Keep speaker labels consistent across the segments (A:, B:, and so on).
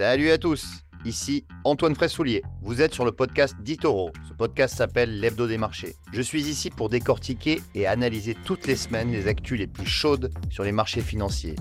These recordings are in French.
A: Salut à tous, ici Antoine Fraissoulier. Vous êtes sur le podcast d'Itoro. Ce podcast s'appelle L'Hebdo des marchés. Je suis ici pour décortiquer et analyser toutes les semaines les actus les plus chaudes sur les marchés financiers.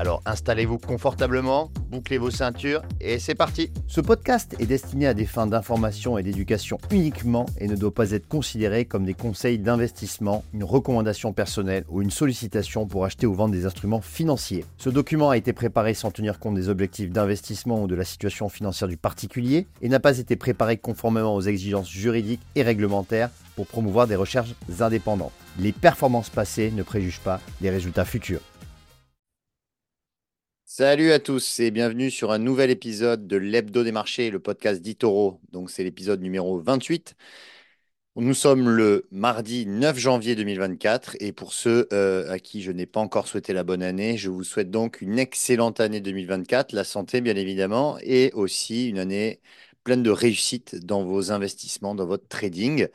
A: Alors installez-vous confortablement, bouclez vos ceintures et c'est parti Ce podcast est destiné à des fins d'information et d'éducation uniquement et ne doit pas être considéré comme des conseils d'investissement, une recommandation personnelle ou une sollicitation pour acheter ou vendre des instruments financiers. Ce document a été préparé sans tenir compte des objectifs d'investissement ou de la situation financière du particulier et n'a pas été préparé conformément aux exigences juridiques et réglementaires pour promouvoir des recherches indépendantes. Les performances passées ne préjugent pas des résultats futurs. Salut à tous et bienvenue sur un nouvel épisode de l'Hebdo des marchés, le podcast d'Itoro. Donc c'est l'épisode numéro 28. Nous sommes le mardi 9 janvier 2024 et pour ceux euh, à qui je n'ai pas encore souhaité la bonne année, je vous souhaite donc une excellente année 2024, la santé bien évidemment, et aussi une année pleine de réussite dans vos investissements, dans votre trading.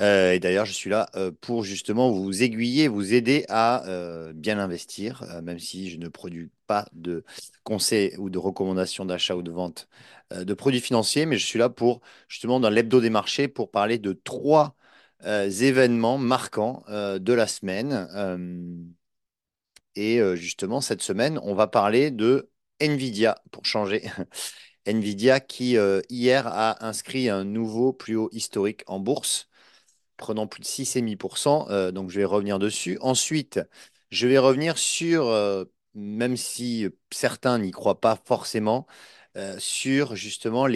A: Euh, et d'ailleurs, je suis là euh, pour justement vous aiguiller, vous aider à bien investir, même si je ne produis pas de conseils ou de recommandations d'achat ou de vente de produits financiers, mais je suis là pour justement dans l'hebdo des marchés pour parler de trois événements marquants de la semaine. et justement, cette semaine, on va parler de Nvidia pour changer. Nvidia qui hier a inscrit un nouveau plus haut historique en bourse prenant plus de 6,5%. Euh, donc, je vais revenir dessus. Ensuite, je vais revenir sur, euh, même si certains n'y croient pas forcément, euh, sur justement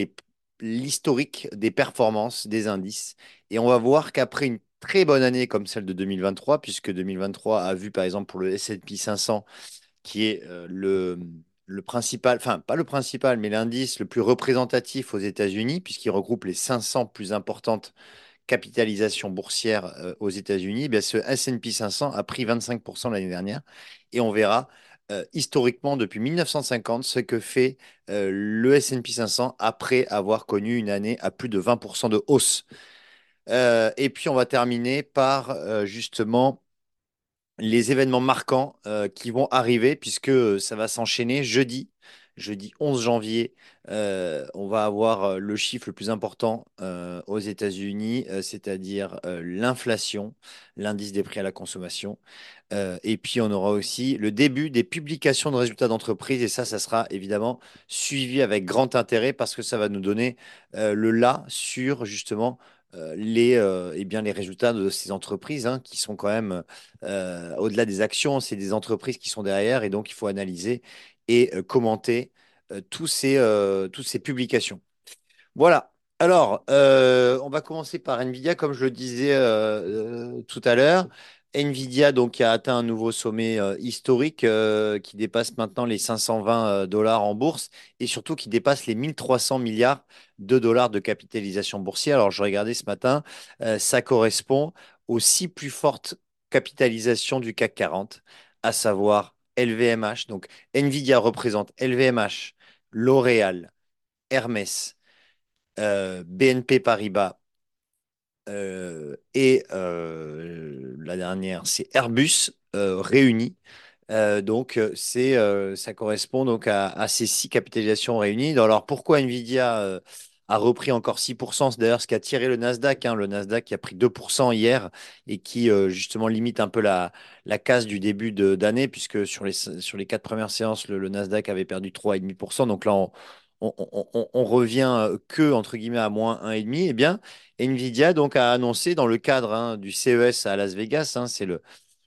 A: l'historique des performances des indices. Et on va voir qu'après une très bonne année comme celle de 2023, puisque 2023 a vu par exemple pour le S&P 500, qui est le, le principal, enfin pas le principal, mais l'indice le plus représentatif aux États-Unis, puisqu'il regroupe les 500 plus importantes capitalisation boursière euh, aux États-Unis, eh ce S&P 500 a pris 25% l'année dernière. Et on verra euh, historiquement depuis 1950 ce que fait euh, le S&P 500 après avoir connu une année à plus de 20% de hausse. et puis on va terminer par justement les événements marquants qui vont arriver puisque ça va s'enchaîner jeudi jeudi 11 janvier, euh, on va avoir euh, le chiffre le plus important euh, aux États-Unis, c'est-à-dire l'inflation, l'indice des prix à la consommation. et puis, on aura aussi le début des publications de résultats d'entreprise. Et ça, ça sera évidemment suivi avec grand intérêt parce que ça va nous donner le là sur justement les, eh les résultats de ces entreprises hein, qui sont quand même, au-delà des actions, c'est des entreprises qui sont derrière et donc il faut analyser et euh, commenter euh, tous ces, euh, toutes ces publications. Voilà. Alors, on va commencer par Nvidia, comme je le disais tout à l'heure. Nvidia donc a atteint un nouveau sommet historique qui dépasse maintenant les 520 dollars en bourse et surtout qui dépasse les 1300 milliards de dollars de capitalisation boursière. Alors je regardais ce matin, ça correspond aux six plus fortes capitalisations du CAC 40, à savoir LVMH. Donc, Nvidia représente LVMH, L'Oréal, Hermès, euh, BNP Paribas euh, et euh, la dernière, c'est Airbus réunis. donc, ça correspond donc à, ces six capitalisations réunies. Alors, pourquoi Nvidia a repris encore 6%. C'est d'ailleurs ce qui a tiré le Nasdaq. Hein. le Nasdaq qui a pris 2% hier et qui euh, justement limite un peu la, la casse du début d'année, puisque sur les, sur les quatre premières séances, le, Nasdaq avait perdu 3,5%. Donc là, on, on, revient euh, que entre guillemets à moins 1,5. Eh bien, Nvidia donc a annoncé dans le cadre hein, du CES à Las Vegas, hein, c'est le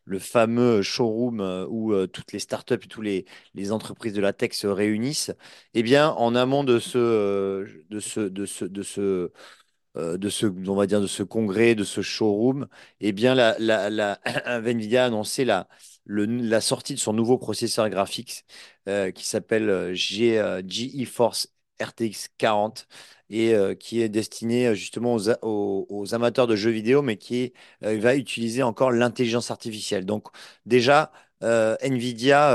A: le fameux showroom euh, où euh, toutes les startups et toutes les, entreprises de la tech se réunissent, eh bien, en amont de ce, euh, de ce, de ce, de ce, de ce, on va dire, de ce congrès, de ce showroom, eh bien, la, Nvidia a annoncé la sortie de son nouveau processeur graphique qui s'appelle GeForce RTX 40 et euh, qui est destiné euh, justement aux, amateurs de jeux vidéo, mais qui euh, va utiliser encore l'intelligence artificielle. Donc déjà, Nvidia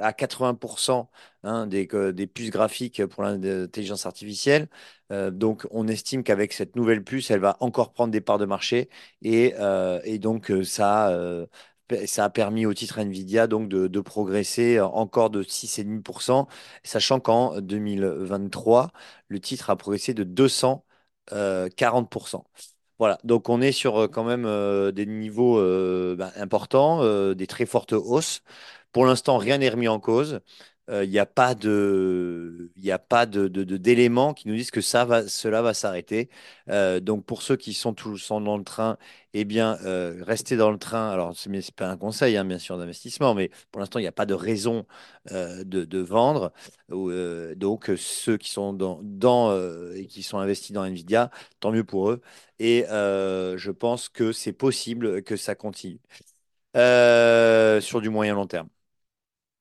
A: a 80% hein, des, puces graphiques pour l'intelligence artificielle. donc on estime qu'avec cette nouvelle puce, elle va encore prendre des parts de marché et, et donc ça ça a permis au titre Nvidia donc de, progresser encore de 6,5%, sachant qu'en 2023, le titre a progressé de 240%. Voilà, donc on est sur euh, quand même euh, des niveaux euh, ben, importants, euh, des très fortes hausses. Pour l'instant, rien n'est remis en cause. Euh, Il n'y a pas de, de, d'éléments qui nous disent que ça va, cela va s'arrêter. Euh, donc pour ceux qui sont tous dans le train, eh bien, euh, restez dans le train. Alors, ce n'est pas un conseil, hein, bien sûr, d'investissement, mais pour l'instant, il n'y a pas de raison de, vendre. Donc, ceux qui sont dans, dans, qui sont investis dans Nvidia, tant mieux pour eux. Et je pense que c'est possible que ça continue sur du moyen long terme.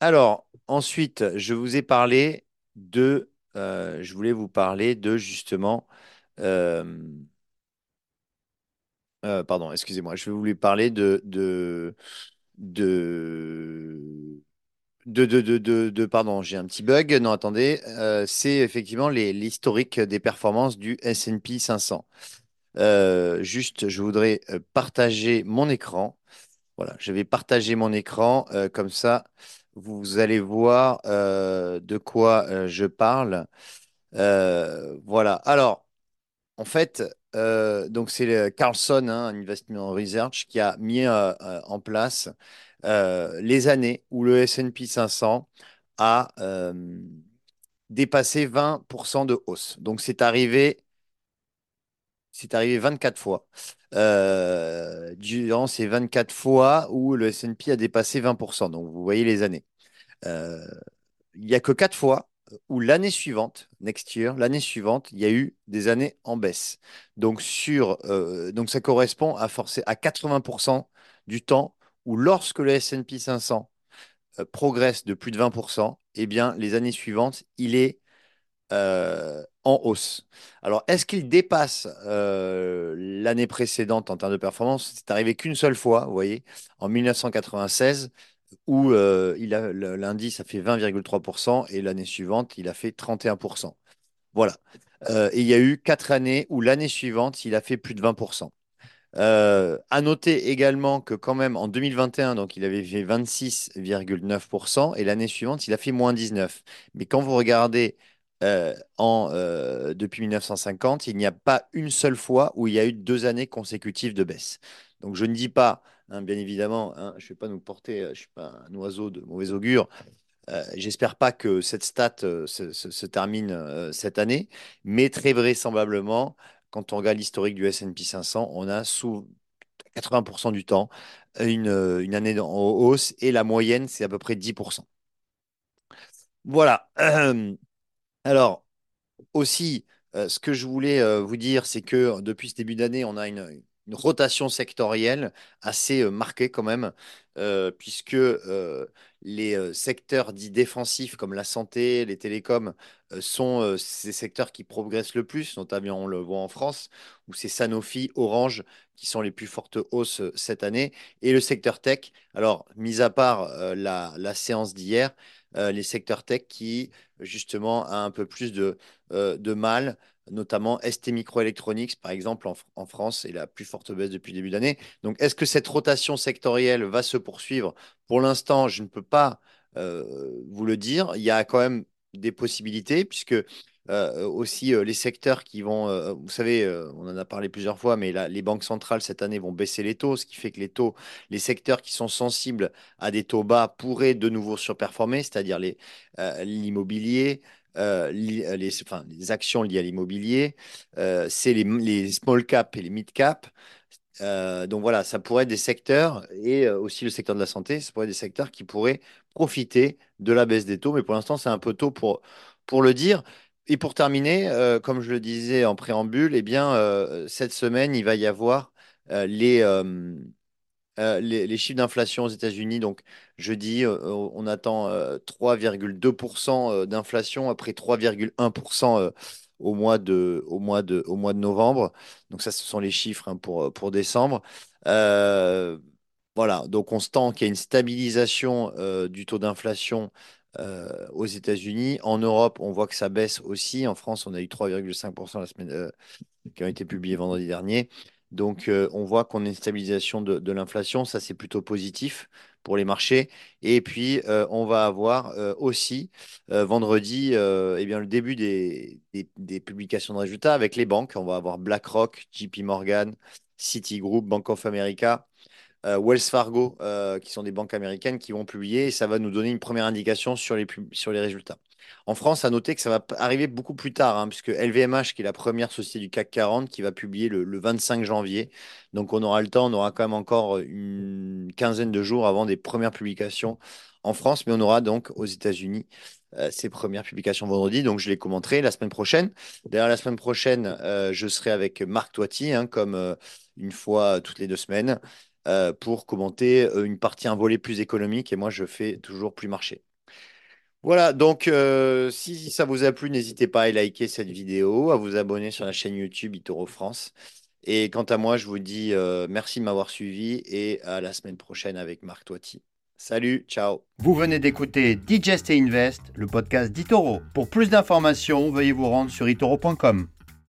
A: Alors, ensuite, je vous ai parlé de, euh, je voulais vous parler de justement, euh, euh, pardon, excusez-moi, je voulais parler de, de, pardon, j'ai un petit bug. Non, attendez, c'est effectivement l'historique des performances du S&P 500. Euh, juste, je voudrais partager mon écran. Voilà, je vais partager mon écran, comme ça, vous allez voir euh, de quoi euh, je parle. Euh, voilà. Alors, en fait, donc c'est Carlson, hein, Investment Research, qui a mis en place les années où le S&P 500 a dépassé 20% de hausse. Donc, c'est arrivé c'est arrivé 24 fois. Euh, durant ces 24 fois où le S&P a dépassé 20%. Donc, vous voyez les années. Euh, il n'y a que 4 fois où l'année suivante, next year, l'année suivante, il y a eu des années en baisse. Donc, sur, euh, donc ça correspond à, forcer, à 80% du temps où lorsque le S&P 500 euh, progresse de plus de 20%, eh bien, les années suivantes, il est euh, en hausse. Alors, est-ce qu'il dépasse euh, l'année précédente en termes de performance? C'est arrivé qu'une seule fois, vous voyez, en 1996, où euh, l'indice a fait 20,3% et l'année suivante, il a fait 31%. Voilà. Euh, et il y a eu quatre années où l'année suivante, il a fait plus de 20%. Euh, à noter également que quand même en 2021, donc il avait fait 26,9% et l'année suivante, il a fait moins 19. Mais quand vous regardez euh, euh, depuis 1950, il n'y a pas une seule fois où il y a eu deux années consécutives de baisse. Donc je ne dis pas, hein, bien évidemment, hein, je ne vais pas nous porter, euh, je ne suis pas un oiseau de mauvais augure, j'espère pas que cette stat se, termine cette année, mais très vraisemblablement, quand on regarde l'historique du S&P 500, on a sous 80% du temps une année en hausse et la moyenne, c'est à peu près 10%. Voilà. Alors, aussi, euh, ce que je voulais euh, vous dire, c'est que euh, depuis ce début d'année, on a une, rotation sectorielle assez marquée quand même, puisque les secteurs dits défensifs comme la santé, les télécoms, sont ces secteurs qui progressent le plus, notamment on le voit en France, où c'est Sanofi, Orange qui sont les plus fortes hausses cette année, et le secteur tech. Alors, mis à part la séance d'hier, euh, les secteurs tech qui justement a un peu plus de euh, de mal, notamment ST Microelectronics, par exemple, en, en France, est la plus forte baisse depuis le début d'année. Donc, est-ce que cette rotation sectorielle va se poursuivre? Pour l'instant, je ne peux pas euh, vous le dire. Il y a quand même des possibilités, puisque euh, aussi euh, les secteurs qui vont, euh, vous savez, euh, on en a parlé plusieurs fois, mais là, les banques centrales cette année vont baisser les taux, ce qui fait que les taux, les secteurs qui sont sensibles à des taux bas pourraient de nouveau surperformer, c'est-à-dire euh, l'immobilier, euh, li- euh, les, actions liées à l'immobilier, euh, c'est les, small cap et les mid cap. Euh, donc voilà, ça pourrait être des secteurs, et euh, aussi le secteur de la santé, ça pourrait être des secteurs qui pourraient profiter de la baisse des taux, mais pour l'instant, c'est un peu tôt pour, pour le dire. Et pour terminer, euh, comme je le disais en préambule, eh bien, euh, cette semaine, il va y avoir euh, les, les, chiffres d'inflation aux États-Unis, donc jeudi, on attend euh, 3,2% euh, d'inflation après 3,1% euh, au mois de, au mois de, au mois de novembre. Donc ça, ce sont les chiffres hein, pour, pour décembre. Voilà, donc on se tend qu'il y a une stabilisation du taux d'inflation euh, aux États-Unis. En Europe, on voit que ça baisse aussi. En France, on a eu 3,5% la semaine, euh, qui ont été publiés vendredi dernier. Donc, euh, on voit qu'on a une stabilisation de, l'inflation. Ça, c'est plutôt positif pour les marchés. Et puis, on va avoir aussi vendredi eh bien, le début des, des- des publications de résultats avec les banques. On va avoir BlackRock, JP Morgan, Citigroup, Bank of America euh, Wells Fargo, euh, qui sont des banques américaines, qui vont publier et ça va nous donner une première indication sur les, résultats. En France, à noter que ça va arriver beaucoup plus tard, hein, puisque LVMH, qui est la première société du CAC 40, qui va publier le, le 25 janvier. Donc on aura le temps, on aura quand même encore une quinzaine de jours avant des premières publications en France, mais on aura donc aux États-Unis euh, ces premières publications vendredi. Donc je les commenterai la semaine prochaine. D'ailleurs, la semaine prochaine, euh, je serai avec Marc Toiti, hein, comme euh, une fois toutes les deux semaines euh, pour commenter euh, une partie, un volet plus économique. Et moi, je fais toujours plus marché. Voilà, donc euh, si ça vous a plu, n'hésitez pas à liker cette vidéo, à vous abonner sur la chaîne YouTube Itoro France. Et quant à moi, je vous dis merci de m'avoir suivi et à la semaine prochaine avec Marc Toiti. Salut, ciao.
B: Vous venez d'écouter Digest et Invest, le podcast d'Itoro. Pour plus d'informations, veuillez vous rendre sur itoro.com.